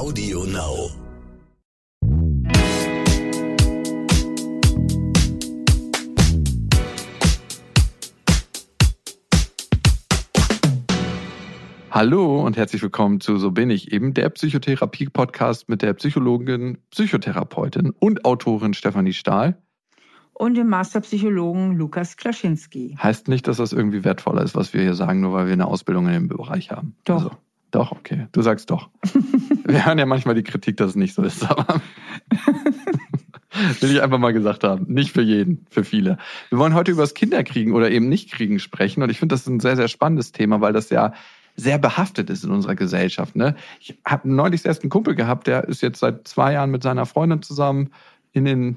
Audio Now. Hallo und herzlich willkommen zu So bin ich eben, der Psychotherapie-Podcast mit der Psychologin, Psychotherapeutin und Autorin Stefanie Stahl. Und dem Masterpsychologen Lukas Klaschinski. Heißt nicht, dass das irgendwie wertvoller ist, was wir hier sagen, nur weil wir eine Ausbildung in dem Bereich haben. Doch. Also, doch, okay. Du sagst doch. wir hören ja manchmal die Kritik, dass es nicht so ist, aber. Will ich einfach mal gesagt haben. Nicht für jeden, für viele. Wir wollen heute über das Kinderkriegen oder eben Nicht-Kriegen sprechen. Und ich finde, das ist ein sehr, sehr spannendes Thema, weil das ja sehr behaftet ist in unserer Gesellschaft. Ne? Ich habe neulich erst einen Kumpel gehabt, der ist jetzt seit zwei Jahren mit seiner Freundin zusammen in den,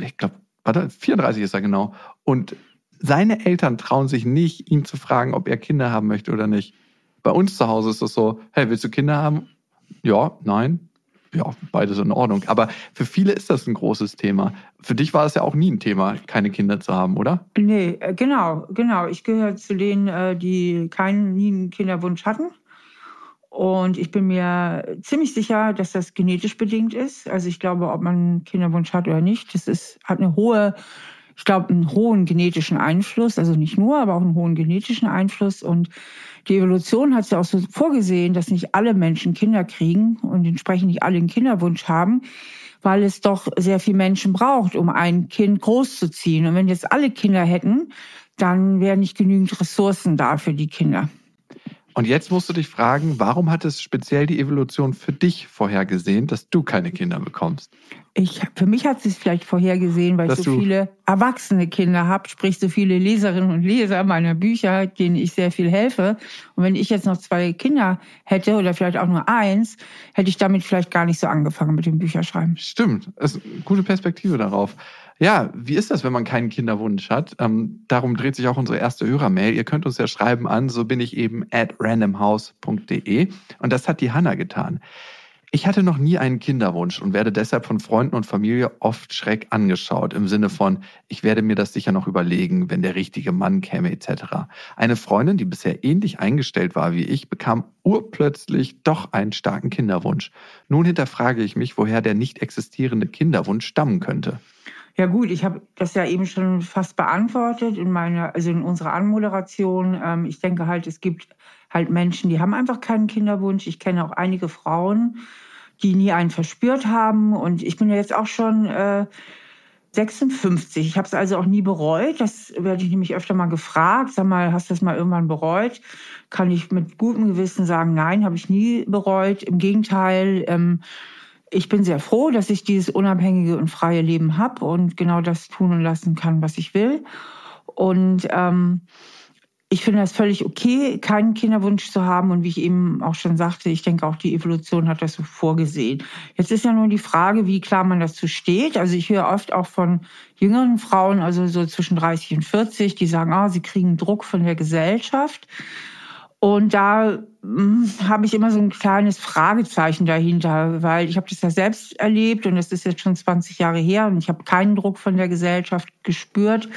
ich glaube, warte, 34 ist er genau. Und seine Eltern trauen sich nicht, ihn zu fragen, ob er Kinder haben möchte oder nicht. Bei uns zu Hause ist das so, hey, willst du Kinder haben? Ja, nein. Ja, beides in Ordnung. Aber für viele ist das ein großes Thema. Für dich war es ja auch nie ein Thema, keine Kinder zu haben, oder? Nee, äh, genau, genau. Ich gehöre zu denen, äh, die keinen nie einen Kinderwunsch hatten. Und ich bin mir ziemlich sicher, dass das genetisch bedingt ist. Also ich glaube, ob man einen Kinderwunsch hat oder nicht, das ist, hat eine hohe, ich glaube, einen hohen genetischen Einfluss. Also nicht nur, aber auch einen hohen genetischen Einfluss. Und die Evolution hat es ja auch so vorgesehen, dass nicht alle Menschen Kinder kriegen und entsprechend nicht alle einen Kinderwunsch haben, weil es doch sehr viel Menschen braucht, um ein Kind großzuziehen. Und wenn jetzt alle Kinder hätten, dann wären nicht genügend Ressourcen da für die Kinder. Und jetzt musst du dich fragen, warum hat es speziell die Evolution für dich vorhergesehen, dass du keine Kinder bekommst? Ich, für mich hat sie es vielleicht vorhergesehen, weil Dass ich so viele erwachsene Kinder habe, sprich so viele Leserinnen und Leser meiner Bücher, denen ich sehr viel helfe. Und wenn ich jetzt noch zwei Kinder hätte oder vielleicht auch nur eins, hätte ich damit vielleicht gar nicht so angefangen mit dem Bücherschreiben. Stimmt, das ist eine gute Perspektive darauf. Ja, wie ist das, wenn man keinen Kinderwunsch hat? Ähm, darum dreht sich auch unsere erste Hörermail. Ihr könnt uns ja schreiben an, so bin ich eben at randomhouse.de. Und das hat die Hanna getan. Ich hatte noch nie einen Kinderwunsch und werde deshalb von Freunden und Familie oft schreck angeschaut, im Sinne von, ich werde mir das sicher noch überlegen, wenn der richtige Mann käme etc. Eine Freundin, die bisher ähnlich eingestellt war wie ich, bekam urplötzlich doch einen starken Kinderwunsch. Nun hinterfrage ich mich, woher der nicht existierende Kinderwunsch stammen könnte. Ja gut, ich habe das ja eben schon fast beantwortet in meiner, also in unserer Anmoderation. Ähm, ich denke halt, es gibt halt Menschen, die haben einfach keinen Kinderwunsch. Ich kenne auch einige Frauen, die nie einen verspürt haben. Und ich bin ja jetzt auch schon äh, 56. Ich habe es also auch nie bereut. Das werde ich nämlich öfter mal gefragt. Sag mal, hast du das mal irgendwann bereut? Kann ich mit gutem Gewissen sagen, nein, habe ich nie bereut. Im Gegenteil, ähm, ich bin sehr froh, dass ich dieses unabhängige und freie Leben habe und genau das tun und lassen kann, was ich will. Und ähm, ich finde das völlig okay, keinen Kinderwunsch zu haben. Und wie ich eben auch schon sagte, ich denke auch die Evolution hat das so vorgesehen. Jetzt ist ja nur die Frage, wie klar man dazu steht. Also ich höre oft auch von jüngeren Frauen, also so zwischen 30 und 40, die sagen, ah, sie kriegen Druck von der Gesellschaft. Und da hm, habe ich immer so ein kleines Fragezeichen dahinter, weil ich habe das ja selbst erlebt und das ist jetzt schon 20 Jahre her und ich habe keinen Druck von der Gesellschaft gespürt.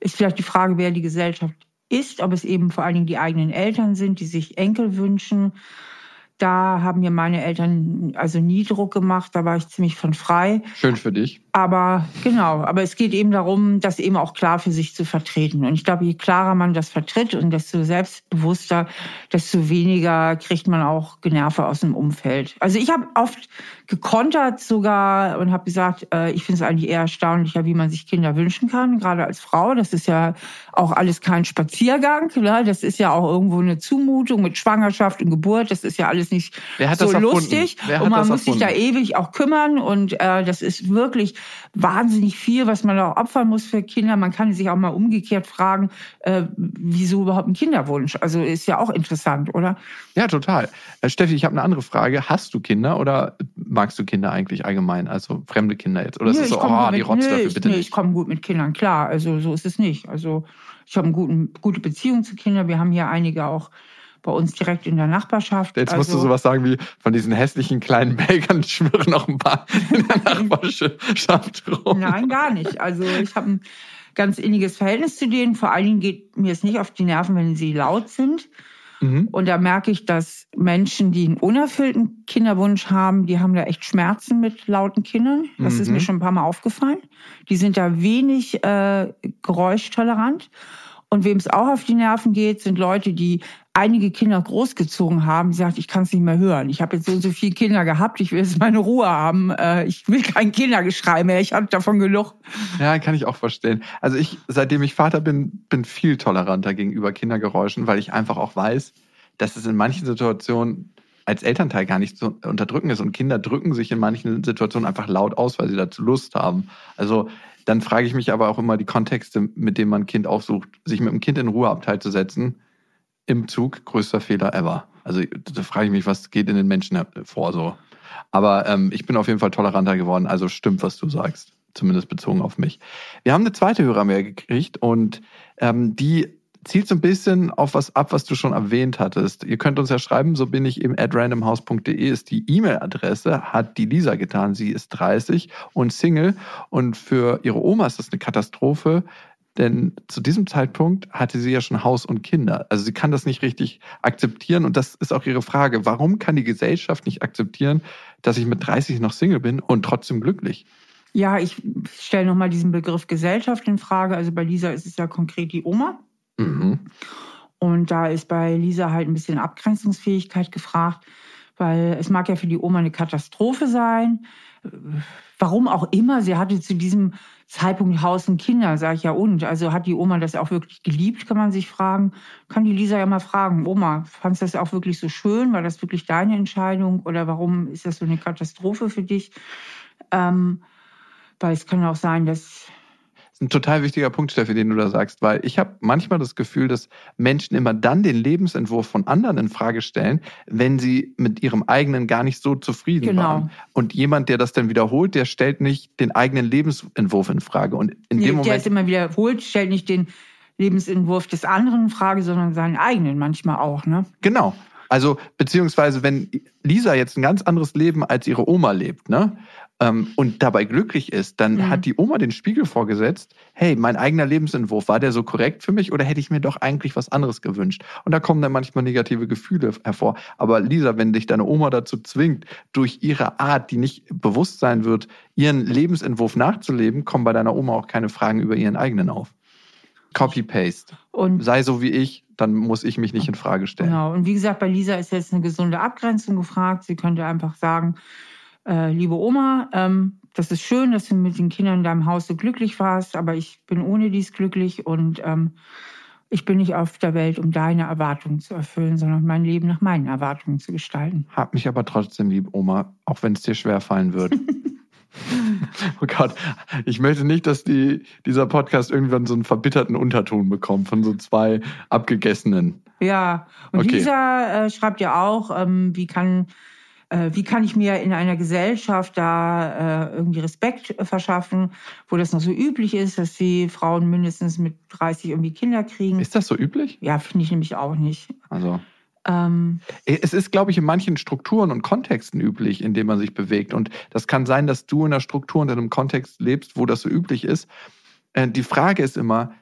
Ist vielleicht die Frage, wer die Gesellschaft ist, ob es eben vor allen Dingen die eigenen Eltern sind, die sich Enkel wünschen. Da haben mir meine Eltern also nie Druck gemacht, da war ich ziemlich von frei. Schön für dich. Aber genau, aber es geht eben darum, das eben auch klar für sich zu vertreten. Und ich glaube, je klarer man das vertritt und desto selbstbewusster, desto weniger kriegt man auch Generve aus dem Umfeld. Also ich habe oft gekontert sogar und habe gesagt, äh, ich finde es eigentlich eher erstaunlicher, wie man sich Kinder wünschen kann, gerade als Frau. Das ist ja auch alles kein Spaziergang. Ne? Das ist ja auch irgendwo eine Zumutung mit Schwangerschaft und Geburt. Das ist ja alles nicht so lustig. Wer hat und man muss sich da ewig auch kümmern und äh, das ist wirklich wahnsinnig viel, was man auch opfern muss für Kinder. Man kann sich auch mal umgekehrt fragen, äh, wieso überhaupt ein Kinderwunsch? Also ist ja auch interessant, oder? Ja, total. Äh, Steffi, ich habe eine andere Frage. Hast du Kinder oder magst du Kinder eigentlich allgemein? Also fremde Kinder jetzt? Oder ist Nö, es so, oh, die Rotzlöffel, nö, ich, bitte nö, nicht? Ich komme gut mit Kindern klar. Also so ist es nicht. Also ich habe eine gute Beziehung zu Kindern. Wir haben hier einige auch bei uns direkt in der Nachbarschaft. Jetzt musst du also, sowas sagen wie, von diesen hässlichen kleinen Belgern schwirren noch ein paar in der Nachbarschaft rum. Nein, gar nicht. Also ich habe ein ganz inniges Verhältnis zu denen. Vor allen Dingen geht mir es nicht auf die Nerven, wenn sie laut sind. Mhm. Und da merke ich, dass Menschen, die einen unerfüllten Kinderwunsch haben, die haben da echt Schmerzen mit lauten Kindern. Das mhm. ist mir mhm. schon ein paar Mal aufgefallen. Die sind da wenig äh, geräuschtolerant. Und wem es auch auf die Nerven geht, sind Leute, die einige Kinder großgezogen haben, die sagt, ich kann es nicht mehr hören. Ich habe jetzt so und so viele Kinder gehabt, ich will jetzt meine Ruhe haben. Äh, ich will kein Kindergeschrei mehr, ich habe davon genug. Ja, kann ich auch verstehen. Also ich, seitdem ich Vater bin, bin viel toleranter gegenüber Kindergeräuschen, weil ich einfach auch weiß, dass es in manchen Situationen als Elternteil gar nicht zu unterdrücken ist. Und Kinder drücken sich in manchen Situationen einfach laut aus, weil sie dazu Lust haben. Also dann frage ich mich aber auch immer die Kontexte, mit denen man ein Kind aufsucht, sich mit dem Kind in Ruheabteil zu setzen im Zug größter Fehler ever. Also da frage ich mich, was geht in den Menschen vor so. Aber ähm, ich bin auf jeden Fall toleranter geworden. Also stimmt, was du sagst. Zumindest bezogen auf mich. Wir haben eine zweite Hörermail gekriegt und ähm, die zielt so ein bisschen auf was ab, was du schon erwähnt hattest. Ihr könnt uns ja schreiben, so bin ich eben at randomhouse.de ist die E-Mail-Adresse, hat die Lisa getan. Sie ist 30 und Single und für ihre Oma ist das eine Katastrophe, denn zu diesem Zeitpunkt hatte sie ja schon Haus und Kinder. Also sie kann das nicht richtig akzeptieren. Und das ist auch ihre Frage. Warum kann die Gesellschaft nicht akzeptieren, dass ich mit 30 noch Single bin und trotzdem glücklich? Ja, ich stelle nochmal diesen Begriff Gesellschaft in Frage. Also bei Lisa ist es ja konkret die Oma. Mhm. Und da ist bei Lisa halt ein bisschen Abgrenzungsfähigkeit gefragt, weil es mag ja für die Oma eine Katastrophe sein. Warum auch immer, sie hatte zu diesem Zeitpunkt Haus und Kinder, sage ich ja und. Also hat die Oma das auch wirklich geliebt, kann man sich fragen. Kann die Lisa ja mal fragen, Oma, fandest du das auch wirklich so schön? War das wirklich deine Entscheidung? Oder warum ist das so eine Katastrophe für dich? Ähm, weil es kann auch sein, dass ist ein total wichtiger Punkt, Steffi, den du da sagst, weil ich habe manchmal das Gefühl, dass Menschen immer dann den Lebensentwurf von anderen in Frage stellen, wenn sie mit ihrem eigenen gar nicht so zufrieden genau. waren. Und jemand, der das dann wiederholt, der stellt nicht den eigenen Lebensentwurf in Frage. Und in nee, dem Moment, der es immer wiederholt, stellt nicht den Lebensentwurf des anderen in Frage, sondern seinen eigenen manchmal auch. Ne? Genau. Also, beziehungsweise, wenn Lisa jetzt ein ganz anderes Leben als ihre Oma lebt, ne? Ähm, und dabei glücklich ist, dann mhm. hat die Oma den Spiegel vorgesetzt, hey, mein eigener Lebensentwurf, war der so korrekt für mich oder hätte ich mir doch eigentlich was anderes gewünscht? Und da kommen dann manchmal negative Gefühle hervor. Aber Lisa, wenn dich deine Oma dazu zwingt, durch ihre Art, die nicht bewusst sein wird, ihren Lebensentwurf nachzuleben, kommen bei deiner Oma auch keine Fragen über ihren eigenen auf. Copy-Paste. Und sei so wie ich, dann muss ich mich nicht in Frage stellen. Genau. Und wie gesagt, bei Lisa ist jetzt eine gesunde Abgrenzung gefragt. Sie könnte einfach sagen, äh, liebe Oma, ähm, das ist schön, dass du mit den Kindern in deinem Haus so glücklich warst, aber ich bin ohne dies glücklich und ähm, ich bin nicht auf der Welt, um deine Erwartungen zu erfüllen, sondern mein Leben nach meinen Erwartungen zu gestalten. Hab mich aber trotzdem lieb, Oma, auch wenn es dir schwer fallen wird. Oh Gott, ich möchte nicht, dass die, dieser Podcast irgendwann so einen verbitterten Unterton bekommt von so zwei abgegessenen. Ja, und okay. Lisa äh, schreibt ja auch, ähm, wie kann äh, wie kann ich mir in einer Gesellschaft da äh, irgendwie Respekt verschaffen, wo das noch so üblich ist, dass die Frauen mindestens mit 30 irgendwie Kinder kriegen. Ist das so üblich? Ja, finde ich nämlich auch nicht. Also. Ähm, es ist, glaube ich, in manchen Strukturen und Kontexten üblich, in denen man sich bewegt. Und das kann sein, dass du in einer Struktur und in einem Kontext lebst, wo das so üblich ist. Äh, die Frage ist immer,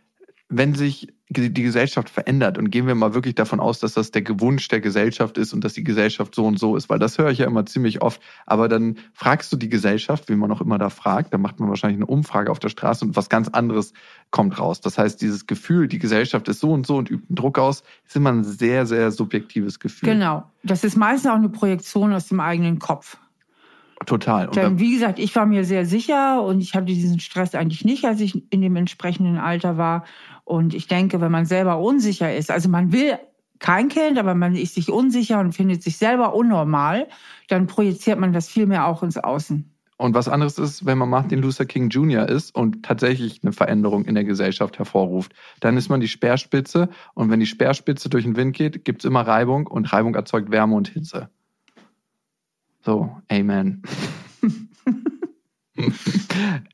wenn sich die Gesellschaft verändert und gehen wir mal wirklich davon aus, dass das der Wunsch der Gesellschaft ist und dass die Gesellschaft so und so ist, weil das höre ich ja immer ziemlich oft. Aber dann fragst du die Gesellschaft, wie man auch immer da fragt, dann macht man wahrscheinlich eine Umfrage auf der Straße und was ganz anderes kommt raus. Das heißt, dieses Gefühl, die Gesellschaft ist so und so und übt einen Druck aus, ist immer ein sehr, sehr subjektives Gefühl. Genau. Das ist meistens auch eine Projektion aus dem eigenen Kopf. Total. Denn, wie gesagt, ich war mir sehr sicher und ich hatte diesen Stress eigentlich nicht, als ich in dem entsprechenden Alter war. Und ich denke, wenn man selber unsicher ist, also man will kein Kind, aber man ist sich unsicher und findet sich selber unnormal, dann projiziert man das viel mehr auch ins Außen. Und was anderes ist, wenn man Martin Luther King Jr. ist und tatsächlich eine Veränderung in der Gesellschaft hervorruft. Dann ist man die Speerspitze und wenn die Speerspitze durch den Wind geht, gibt es immer Reibung und Reibung erzeugt Wärme und Hitze. So, Amen.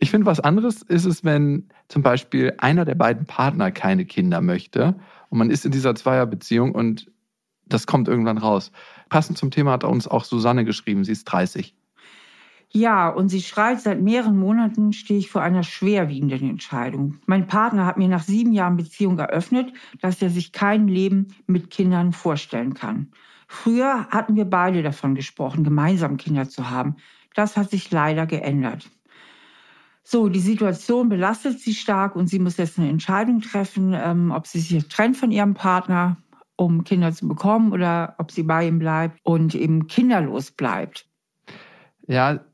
ich finde, was anderes ist es, wenn zum Beispiel einer der beiden Partner keine Kinder möchte und man ist in dieser Zweierbeziehung und das kommt irgendwann raus. Passend zum Thema hat uns auch Susanne geschrieben, sie ist 30. Ja, und sie schreit, seit mehreren Monaten stehe ich vor einer schwerwiegenden Entscheidung. Mein Partner hat mir nach sieben Jahren Beziehung eröffnet, dass er sich kein Leben mit Kindern vorstellen kann. Früher hatten wir beide davon gesprochen, gemeinsam Kinder zu haben. Das hat sich leider geändert. So, die Situation belastet sie stark und sie muss jetzt eine Entscheidung treffen, ähm, ob sie sich trennt von ihrem Partner, um Kinder zu bekommen, oder ob sie bei ihm bleibt und eben kinderlos bleibt. Ja,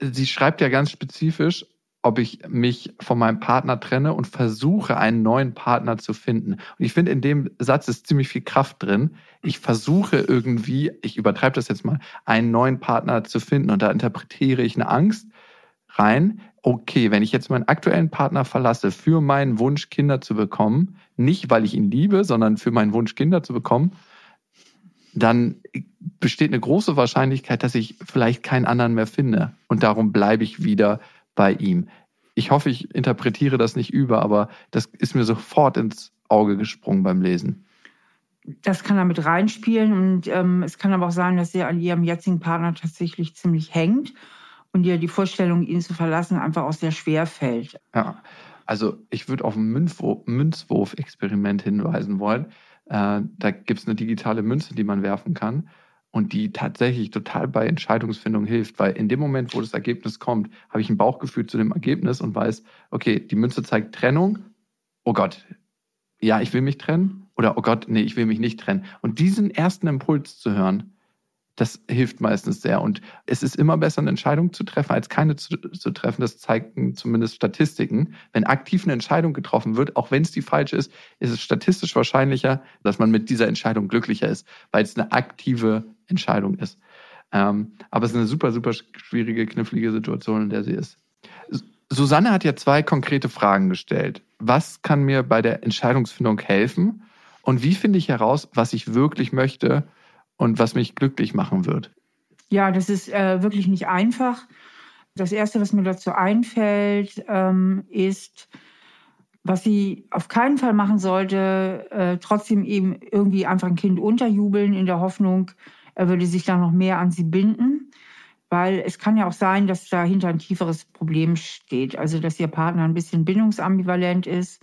sie schreibt ja ganz spezifisch, ob ich mich von meinem Partner trenne und versuche, einen neuen Partner zu finden. Und ich finde, in dem Satz ist ziemlich viel Kraft drin. Ich versuche irgendwie, ich übertreibe das jetzt mal, einen neuen Partner zu finden. Und da interpretiere ich eine Angst rein. Okay, wenn ich jetzt meinen aktuellen Partner verlasse für meinen Wunsch, Kinder zu bekommen, nicht weil ich ihn liebe, sondern für meinen Wunsch, Kinder zu bekommen, dann besteht eine große Wahrscheinlichkeit, dass ich vielleicht keinen anderen mehr finde. Und darum bleibe ich wieder bei ihm. Ich hoffe, ich interpretiere das nicht über, aber das ist mir sofort ins Auge gesprungen beim Lesen. Das kann damit reinspielen und ähm, es kann aber auch sein, dass sie an ihrem jetzigen Partner tatsächlich ziemlich hängt und ihr die Vorstellung, ihn zu verlassen, einfach auch sehr schwer fällt. Ja, also ich würde auf ein Münzwurf-Experiment hinweisen wollen. Äh, da gibt es eine digitale Münze, die man werfen kann und die tatsächlich total bei Entscheidungsfindung hilft, weil in dem Moment, wo das Ergebnis kommt, habe ich ein Bauchgefühl zu dem Ergebnis und weiß, okay, die Münze zeigt Trennung. Oh Gott, ja, ich will mich trennen oder oh Gott, nee, ich will mich nicht trennen. Und diesen ersten Impuls zu hören, das hilft meistens sehr. Und es ist immer besser, eine Entscheidung zu treffen, als keine zu, zu, treffen. Das zeigen zumindest Statistiken. Wenn aktiv eine Entscheidung getroffen wird, auch wenn es die falsche ist, ist es statistisch wahrscheinlicher, dass man mit dieser Entscheidung glücklicher ist, weil es eine aktive Entscheidung ist. Ähm, aber es ist eine super, super schwierige, knifflige Situation, in der sie ist. Susanne hat ja zwei konkrete Fragen gestellt. Was kann mir bei der Entscheidungsfindung helfen? Und wie finde ich heraus, was ich wirklich möchte und was mich glücklich machen wird? Ja, das ist äh, wirklich nicht einfach. Das Erste, was mir dazu einfällt, ähm, ist, was sie auf keinen Fall machen sollte, äh, trotzdem eben irgendwie einfach ein Kind unterjubeln in der Hoffnung, er würde sich dann noch mehr an sie binden. Weil es kann ja auch sein, dass dahinter ein tieferes Problem steht. Also, dass ihr Partner ein bisschen bindungsambivalent ist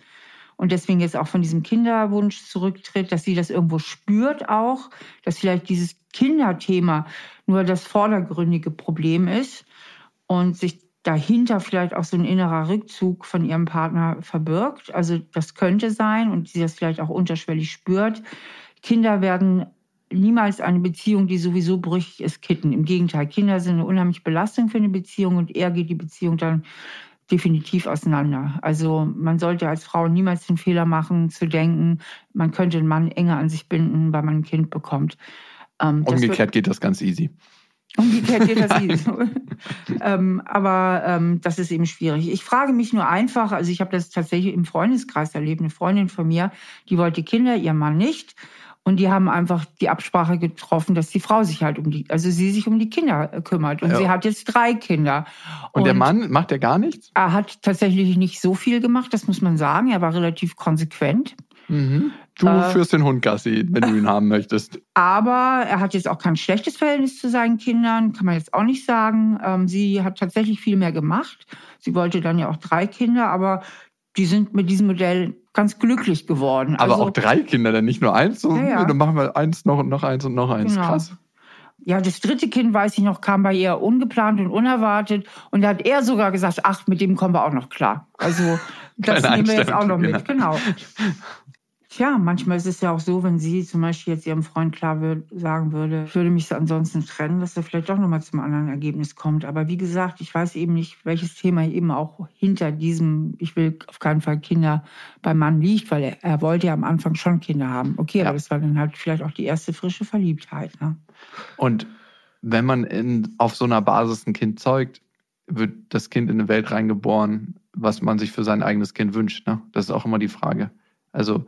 und deswegen jetzt auch von diesem Kinderwunsch zurücktritt, dass sie das irgendwo spürt auch, dass vielleicht dieses Kinderthema nur das vordergründige Problem ist und sich dahinter vielleicht auch so ein innerer Rückzug von ihrem Partner verbirgt. Also das könnte sein und sie das vielleicht auch unterschwellig spürt. Kinder werden niemals eine Beziehung, die sowieso brüchig ist, kitten. Im Gegenteil, Kinder sind eine unheimliche Belastung für eine Beziehung und er geht die Beziehung dann definitiv auseinander. Also man sollte als Frau niemals den Fehler machen, zu denken, man könnte einen Mann enger an sich binden, weil man ein Kind bekommt. Ähm, Umgekehrt wird, geht das ganz easy. Umgekehrt geht das easy. ähm, aber ähm, das ist eben schwierig. Ich frage mich nur einfach, also ich habe das tatsächlich im Freundeskreis erlebt, eine Freundin von mir, die wollte Kinder, ihr Mann nicht. Und die haben einfach die Absprache getroffen, dass die Frau sich halt um die, also sie sich um die Kinder äh, kümmert. Und ja. sie hat jetzt drei Kinder. Und, und der Mann macht er gar nichts? Er hat tatsächlich nicht so viel gemacht, das muss man sagen. Er war relativ konsequent. Mhm. Du äh, führst den Hund Gassi, wenn du ihn haben möchtest. Aber er hat jetzt auch kein schlechtes Verhältnis zu seinen Kindern, kann man jetzt auch nicht sagen. Ähm, sie hat tatsächlich viel mehr gemacht. Sie wollte dann ja auch drei Kinder, aber die sind mit diesem Modell ganz glücklich geworden. Aber also, auch drei Kinder, dann nicht nur eins. So, ja, ja. Dann machen wir eins noch und noch eins und noch eins. Genau. Krass. Ja, das dritte Kind, weiß ich noch, kam bei ihr ungeplant und unerwartet. Und da hat er sogar gesagt, ach, mit dem kommen wir auch noch klar. Also das nehmen wir jetzt auch noch mit. Genau. Tja, manchmal ist es ja auch so, wenn sie zum Beispiel jetzt ihrem Freund klar würd, sagen würde, ich würde mich so ansonsten trennen, dass er vielleicht doch nochmal zum anderen Ergebnis kommt. Aber wie gesagt, ich weiß eben nicht, welches Thema eben auch hinter diesem, ich will auf keinen Fall Kinder beim Mann liegt, weil er, er wollte ja am Anfang schon Kinder haben. Okay, ja. aber das war dann halt vielleicht auch die erste frische Verliebtheit. Ne? Und wenn man in, auf so einer Basis ein Kind zeugt, wird das Kind in eine Welt reingeboren, was man sich für sein eigenes Kind wünscht. Ne? Das ist auch immer die Frage. Also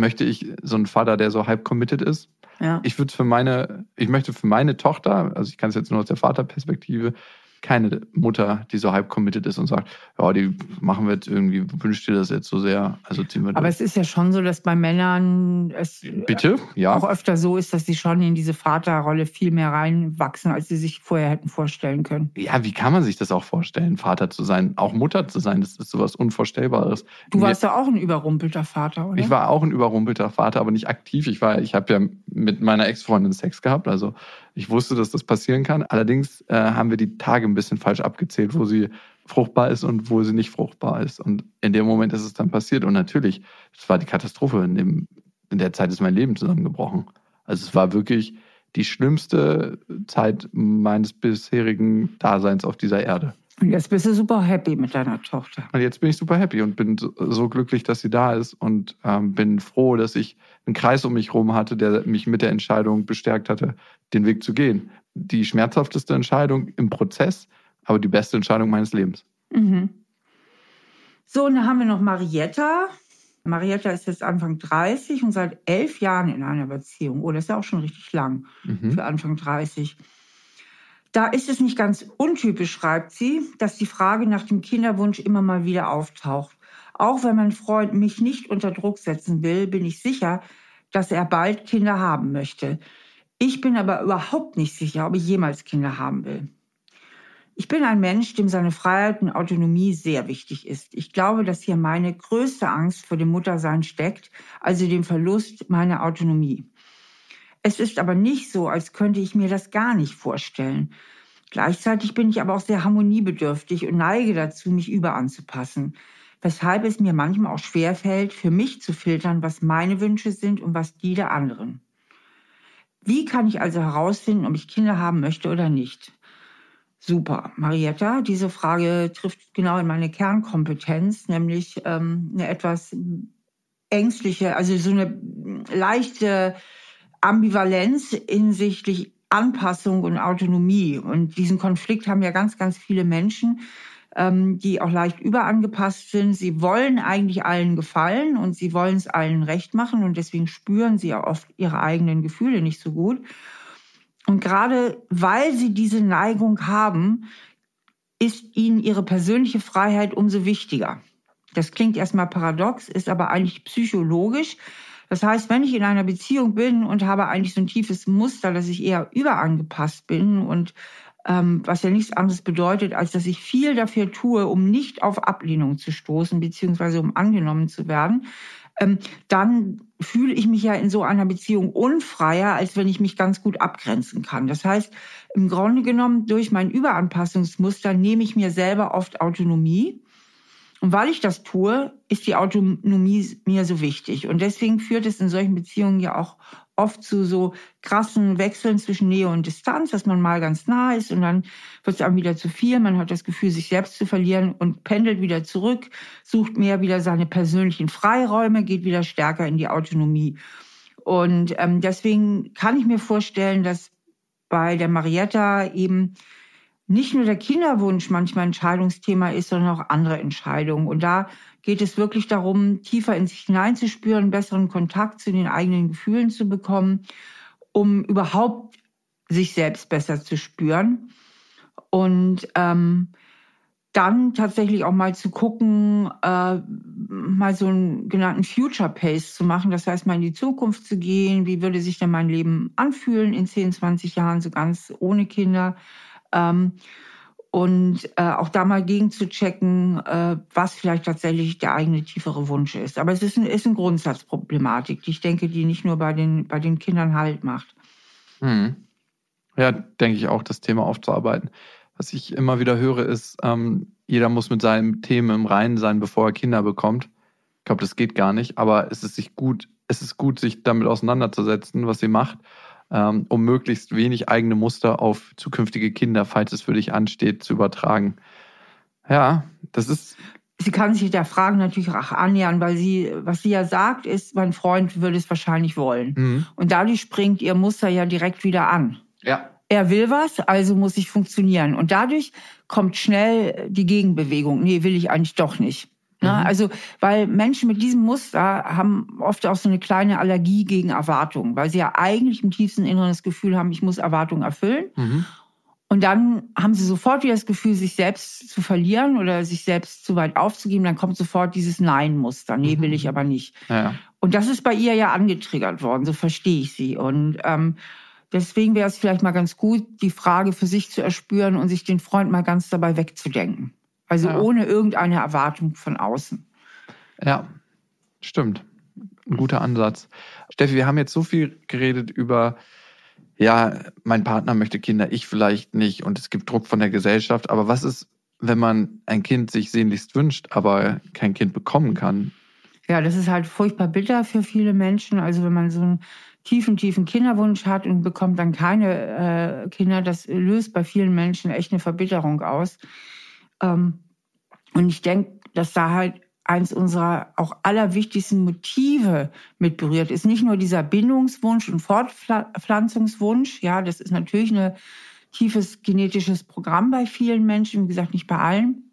möchte ich so einen Vater, der so halb committed ist. Ja. Ich würde für meine, ich möchte für meine Tochter, also ich kann es jetzt nur aus der Vaterperspektive keine Mutter, die so halb committed ist und sagt, ja, die machen wir jetzt irgendwie, wünscht dir das jetzt so sehr, also ziehen wir Aber durch. es ist ja schon so, dass bei Männern es Bitte? Ja. auch öfter so ist, dass sie schon in diese Vaterrolle viel mehr reinwachsen, als sie sich vorher hätten vorstellen können. Ja, wie kann man sich das auch vorstellen, Vater zu sein, auch Mutter zu sein? Das ist sowas Unvorstellbares. Du warst ja auch ein überrumpelter Vater, oder? Ich war auch ein überrumpelter Vater, aber nicht aktiv. Ich war, ich habe ja mit meiner Ex-Freundin Sex gehabt, also ich wusste, dass das passieren kann. Allerdings äh, haben wir die Tage ein bisschen falsch abgezählt, wo sie fruchtbar ist und wo sie nicht fruchtbar ist. Und in dem Moment ist es dann passiert. Und natürlich, es war die Katastrophe. In, dem, in der Zeit ist mein Leben zusammengebrochen. Also es war wirklich die schlimmste Zeit meines bisherigen Daseins auf dieser Erde. Und jetzt bist du super happy mit deiner Tochter. Und jetzt bin ich super happy und bin so, glücklich, dass sie da ist und ähm, bin froh, dass ich einen Kreis um mich herum hatte, der mich mit der Entscheidung bestärkt hatte, den Weg zu gehen. Die schmerzhafteste Entscheidung im Prozess, aber die beste Entscheidung meines Lebens. Mhm. So, und dann haben wir noch Marietta. Marietta ist jetzt Anfang 30 und seit elf Jahren in einer Beziehung. Oh, das ist ja auch schon richtig lang Mhm. für Anfang 30. Da ist es nicht ganz untypisch, schreibt sie, dass die Frage nach dem Kinderwunsch immer mal wieder auftaucht. Auch wenn mein Freund mich nicht unter Druck setzen will, bin ich sicher, dass er bald Kinder haben möchte. Ich bin aber überhaupt nicht sicher, ob ich jemals Kinder haben will. Ich bin ein Mensch, dem seine Freiheit und Autonomie sehr wichtig ist. Ich glaube, dass hier meine größte Angst vor dem Muttersein steckt, also dem Verlust meiner Autonomie. Es ist aber nicht so, als könnte ich mir das gar nicht vorstellen. Gleichzeitig bin ich aber auch sehr harmoniebedürftig und neige dazu, mich überanzupassen, weshalb es mir manchmal auch schwerfällt, für mich zu filtern, was meine Wünsche sind und was die der anderen. Wie kann ich also herausfinden, ob ich Kinder haben möchte oder nicht? Super, Marietta, diese Frage trifft genau in meine Kernkompetenz, nämlich ähm, eine etwas ängstliche, also so eine leichte Ambivalenz hinsichtlich Anpassung und Autonomie. Und diesen Konflikt haben ja ganz, ganz viele Menschen, ähm, die auch leicht überangepasst sind. Sie wollen eigentlich allen gefallen und sie wollen es allen recht machen und deswegen spüren sie ja oft ihre eigenen Gefühle nicht so gut. Und gerade weil sie diese Neigung haben, ist ihnen ihre persönliche Freiheit umso wichtiger. Das klingt erstmal paradox, ist aber eigentlich psychologisch. Das heißt, wenn ich in einer Beziehung bin und habe eigentlich so ein tiefes Muster, dass ich eher überangepasst bin und ähm, was ja nichts anderes bedeutet, als dass ich viel dafür tue, um nicht auf Ablehnung zu stoßen, beziehungsweise um angenommen zu werden, ähm, dann fühle ich mich ja in so einer Beziehung unfreier, als wenn ich mich ganz gut abgrenzen kann. Das heißt, im Grunde genommen, durch mein Überanpassungsmuster nehme ich mir selber oft Autonomie. Und weil ich das tue, ist die Autonomie mir so wichtig. Und deswegen führt es in solchen Beziehungen ja auch oft zu so krassen Wechseln zwischen Nähe und Distanz, dass man mal ganz nah ist und dann wird es einem wieder zu viel. Man hat das Gefühl, sich selbst zu verlieren und pendelt wieder zurück, sucht mehr wieder seine persönlichen Freiräume, geht wieder stärker in die Autonomie. Und ähm, deswegen kann ich mir vorstellen, dass bei der Marietta eben nicht nur der Kinderwunsch manchmal Entscheidungsthema ist, sondern auch andere Entscheidungen. Und da geht es wirklich darum, tiefer in sich hineinzuspüren, besseren Kontakt zu den eigenen Gefühlen zu bekommen, um überhaupt sich selbst besser zu spüren. Und ähm, dann tatsächlich auch mal zu gucken, äh, mal so einen genannten Future Pace zu machen. Das heißt, mal in die Zukunft zu gehen. Wie würde sich denn mein Leben anfühlen in 10, 20 Jahren, so ganz ohne Kinder? Ähm, und äh, auch da mal gegen zu checken, äh, was vielleicht tatsächlich der eigene tiefere Wunsch ist. Aber es ist, ein, ist eine Grundsatzproblematik, die ich denke, die nicht nur bei den, bei den Kindern Halt macht. Hm. Ja, denke ich auch, das Thema aufzuarbeiten. Was ich immer wieder höre, ist, ähm, jeder muss mit seinen Themen im Reinen sein, bevor er Kinder bekommt. Ich glaube, das geht gar nicht, aber es ist sich gut, es ist gut, sich damit auseinanderzusetzen, was sie macht, ähm, um möglichst wenig eigene Muster auf zukünftige Kinder, falls es für dich ansteht, zu übertragen. Ja, das ist. Sie kann sich der Frage natürlich auch annähern, weil sie, was sie ja sagt, ist, mein Freund würde es wahrscheinlich wollen. Mhm. Und dadurch springt ihr Muster ja direkt wieder an. Ja. Er will was, also muss ich funktionieren. Und dadurch kommt schnell die Gegenbewegung. Nee, will ich eigentlich doch nicht. Ne? Mhm. Also, weil Menschen mit diesem Muster haben oft auch so eine kleine Allergie gegen Erwartungen, weil sie ja eigentlich im tiefsten Inneren das Gefühl haben, ich muss Erwartungen erfüllen. Mhm. Und dann haben sie sofort wieder das Gefühl, sich selbst zu verlieren oder sich selbst zu weit aufzugeben. Dann kommt sofort dieses Nein-Muster. Nee, will ich mhm. aber nicht. Ja. Und das ist bei ihr ja angetriggert worden, so verstehe ich sie. Und ähm, deswegen wäre es vielleicht mal ganz gut, die Frage für sich zu erspüren und sich den Freund mal ganz dabei wegzudenken. Also ja. ohne irgendeine Erwartung von außen. Ja, stimmt. Ein guter Ansatz. Steffi, wir haben jetzt so viel geredet über ja, mein Partner möchte Kinder, ich vielleicht nicht und es gibt Druck von der Gesellschaft. Aber was ist, wenn man ein Kind sich sehnlichst wünscht, aber kein Kind bekommen kann? Ja, das ist halt furchtbar bitter für viele Menschen. Also wenn man so einen tiefen, tiefen Kinderwunsch hat und bekommt dann keine äh, Kinder, das löst bei vielen Menschen echt eine Verbitterung aus. Ähm, und ich denke, dass da halt eins unserer auch allerwichtigsten Motive mit berührt ist. Nicht nur dieser Bindungswunsch und Fortpflanzungswunsch. Ja, das ist natürlich ein tiefes genetisches Programm bei vielen Menschen. Wie gesagt, nicht bei allen.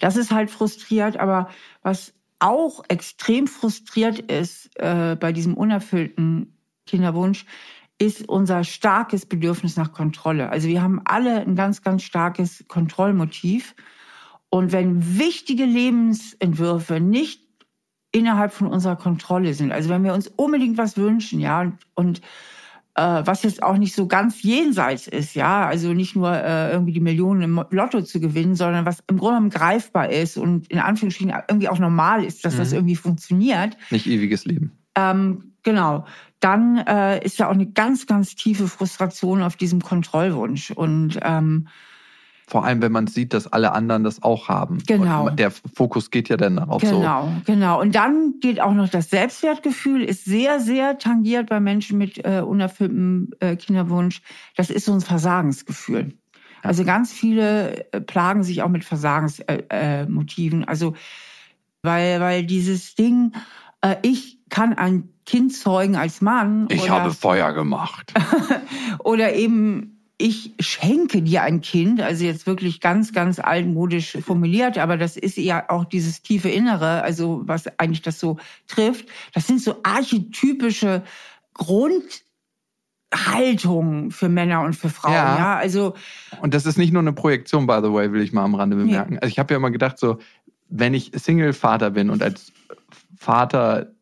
Das ist halt frustriert. Aber was auch extrem frustriert ist äh, bei diesem unerfüllten Kinderwunsch, ist unser starkes Bedürfnis nach Kontrolle. Also wir haben alle ein ganz, ganz starkes Kontrollmotiv. Und wenn wichtige Lebensentwürfe nicht innerhalb von unserer Kontrolle sind, also wenn wir uns unbedingt was wünschen, ja, und, und äh, was jetzt auch nicht so ganz jenseits ist, ja, also nicht nur äh, irgendwie die Millionen im Lotto zu gewinnen, sondern was im Grunde genommen greifbar ist und in Anführungsstrichen irgendwie auch normal ist, dass mhm. das irgendwie funktioniert. Nicht ewiges Leben. Ähm, genau. Dann äh, ist ja auch eine ganz, ganz tiefe Frustration auf diesem Kontrollwunsch und ähm, vor allem, wenn man sieht, dass alle anderen das auch haben. Genau. Und der Fokus geht ja dann darauf genau, so. Genau, genau. Und dann geht auch noch das Selbstwertgefühl, ist sehr, sehr tangiert bei Menschen mit äh, unerfülltem äh, Kinderwunsch. Das ist so ein Versagensgefühl. Also ganz viele äh, plagen sich auch mit Versagensmotiven. Äh, äh, also weil, weil dieses Ding, ich kann ein Kind zeugen als Mann. Ich oder, habe Feuer gemacht. oder eben ich schenke dir ein Kind, also jetzt wirklich ganz, ganz altmodisch formuliert, aber das ist ja auch dieses tiefe Innere, also was eigentlich das so trifft. Das sind so archetypische Grundhaltungen für Männer und für Frauen. Ja. ja. also und das ist nicht nur eine Projektion, by the way, will ich mal am Rande bemerken. Nee. Also ich habe ja immer gedacht, so wenn ich Single-Vater bin und als Vater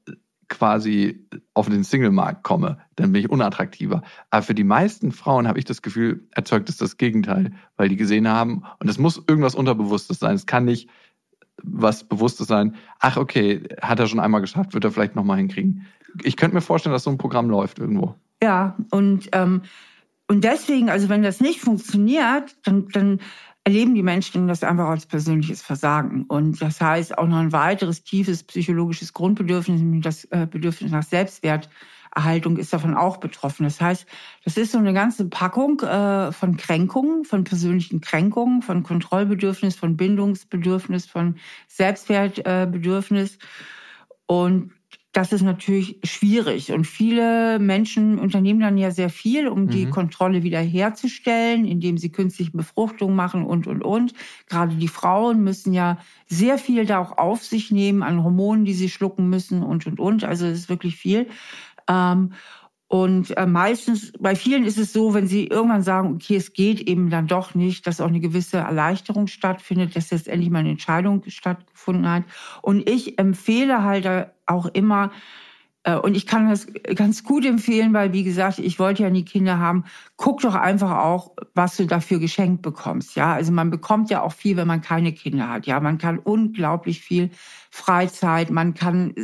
quasi auf den Single-Markt komme, dann bin ich unattraktiver. Aber für die meisten Frauen habe ich das Gefühl, erzeugt es das Gegenteil, weil die gesehen haben, und es muss irgendwas Unterbewusstes sein. Es kann nicht was Bewusstes sein. Ach, okay, hat er schon einmal geschafft, wird er vielleicht nochmal hinkriegen. Ich könnte mir vorstellen, dass so ein Programm läuft irgendwo. Ja, und, ähm, und deswegen, also wenn das nicht funktioniert, dann, dann erleben die Menschen das einfach als persönliches Versagen. Und das heißt auch noch ein weiteres tiefes psychologisches Grundbedürfnis, das äh, Bedürfnis nach Selbstwerterhaltung ist davon auch betroffen. Das heißt, das ist so eine ganze Packung äh, von Kränkungen, von persönlichen Kränkungen, von Kontrollbedürfnis, von Bindungsbedürfnis, von Selbstwertbedürfnis. Und das ist natürlich schwierig. Und viele Menschen unternehmen dann ja sehr viel, um mhm. die Kontrolle wiederherzustellen, indem sie künstliche Befruchtung machen und, und, und. Gerade die Frauen müssen ja sehr viel da auch auf sich nehmen an Hormonen, die sie schlucken müssen und, und, und. Also es ist wirklich viel. Ähm, und äh, meistens, bei vielen ist es so, wenn sie irgendwann sagen, okay, es geht eben dann doch nicht, dass auch eine gewisse Erleichterung stattfindet, dass jetzt endlich mal eine Entscheidung stattgefunden hat. Und ich empfehle halt auch immer, äh, und ich kann das ganz gut empfehlen, weil, wie gesagt, ich wollte ja nie Kinder haben. Guck doch einfach auch, was du dafür geschenkt bekommst. Ja, also man bekommt ja auch viel, wenn man keine Kinder hat. Ja, man kann unglaublich viel Freizeit, man kann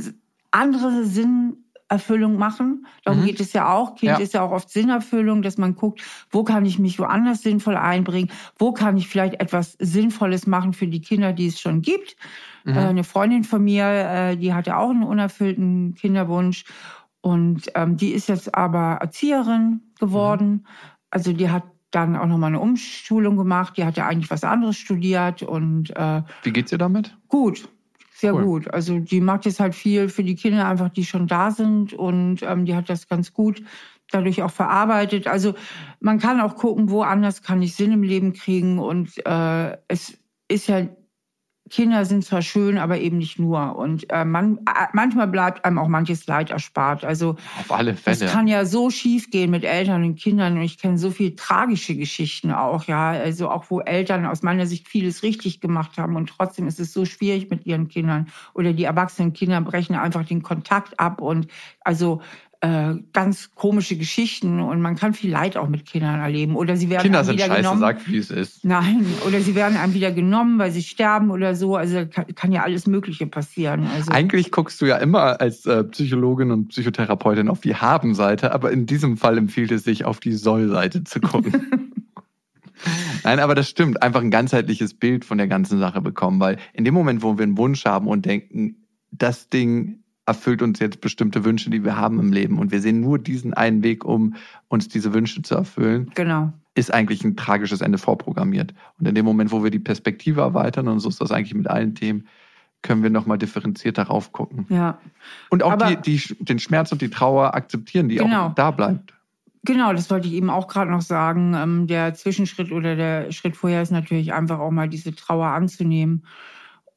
andere Sinn Erfüllung machen. Darum mhm. geht es ja auch. Kind ja. ist ja auch oft Sinnerfüllung, dass man guckt, wo kann ich mich woanders sinnvoll einbringen? Wo kann ich vielleicht etwas Sinnvolles machen für die Kinder, die es schon gibt? Mhm. Äh, eine Freundin von mir, äh, die hatte auch einen unerfüllten Kinderwunsch und ähm, die ist jetzt aber Erzieherin geworden. Mhm. Also die hat dann auch nochmal eine Umschulung gemacht. Die hat ja eigentlich was anderes studiert und äh, wie geht's ihr damit? Gut sehr cool. gut. Also die macht jetzt halt viel für die Kinder einfach, die schon da sind und ähm, die hat das ganz gut dadurch auch verarbeitet. Also man kann auch gucken, woanders kann ich Sinn im Leben kriegen und äh, es ist ja Kinder sind zwar schön, aber eben nicht nur. Und äh, man, äh, manchmal bleibt einem auch manches Leid erspart. Also auf alle Fälle. Es kann ja so schief gehen mit Eltern und Kindern. Und ich kenne so viele tragische Geschichten auch, ja. Also auch wo Eltern aus meiner Sicht vieles richtig gemacht haben und trotzdem ist es so schwierig mit ihren Kindern. Oder die erwachsenen Kinder brechen einfach den Kontakt ab. Und also äh, ganz komische Geschichten und man kann viel Leid auch mit Kindern erleben. Oder sie werden Kinder sind scheiße, genommen. sagt, wie es ist. Nein, oder sie werden einem wieder genommen, weil sie sterben oder so. Also kann, kann ja alles Mögliche passieren. Also Eigentlich guckst du ja immer als äh, Psychologin und Psychotherapeutin auf die Haben-Seite, aber in diesem Fall empfiehlt es sich, auf die Soll-Seite zu gucken. Nein, aber das stimmt. Einfach ein ganzheitliches Bild von der ganzen Sache bekommen, weil in dem Moment, wo wir einen Wunsch haben und denken, das Ding erfüllt uns jetzt bestimmte Wünsche, die wir haben im Leben. Und wir sehen nur diesen einen Weg, um uns diese Wünsche zu erfüllen. Genau. Ist eigentlich ein tragisches Ende vorprogrammiert. Und in dem Moment, wo wir die Perspektive erweitern, und so ist das eigentlich mit allen Themen, können wir nochmal differenziert darauf gucken. Ja. Und auch die, die, den Schmerz und die Trauer akzeptieren, die genau. auch da bleibt. Genau, das wollte ich eben auch gerade noch sagen. Ähm, der Zwischenschritt oder der Schritt vorher ist natürlich einfach auch mal diese Trauer anzunehmen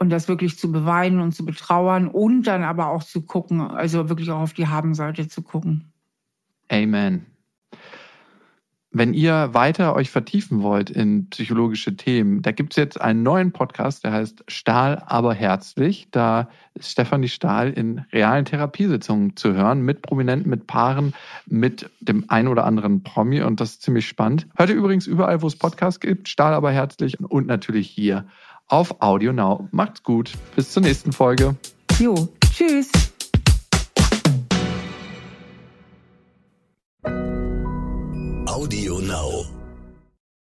und das wirklich zu beweinen und zu betrauern und dann aber auch zu gucken, also wirklich auch auf die Habenseite zu gucken. Amen. Wenn ihr weiter euch vertiefen wollt in psychologische Themen, da gibt es jetzt einen neuen Podcast, der heißt Stahl, aber herzlich. Da ist Stefanie Stahl in realen Therapiesitzungen zu hören, mit Prominenten, mit Paaren, mit dem ein oder anderen Promi und das ist ziemlich spannend. Hört ihr übrigens überall, wo es Podcasts gibt, Stahl, aber herzlich und natürlich hier auf Audio Now. Macht's gut. Bis zur nächsten Folge. Jo, tschüss. Audio Now.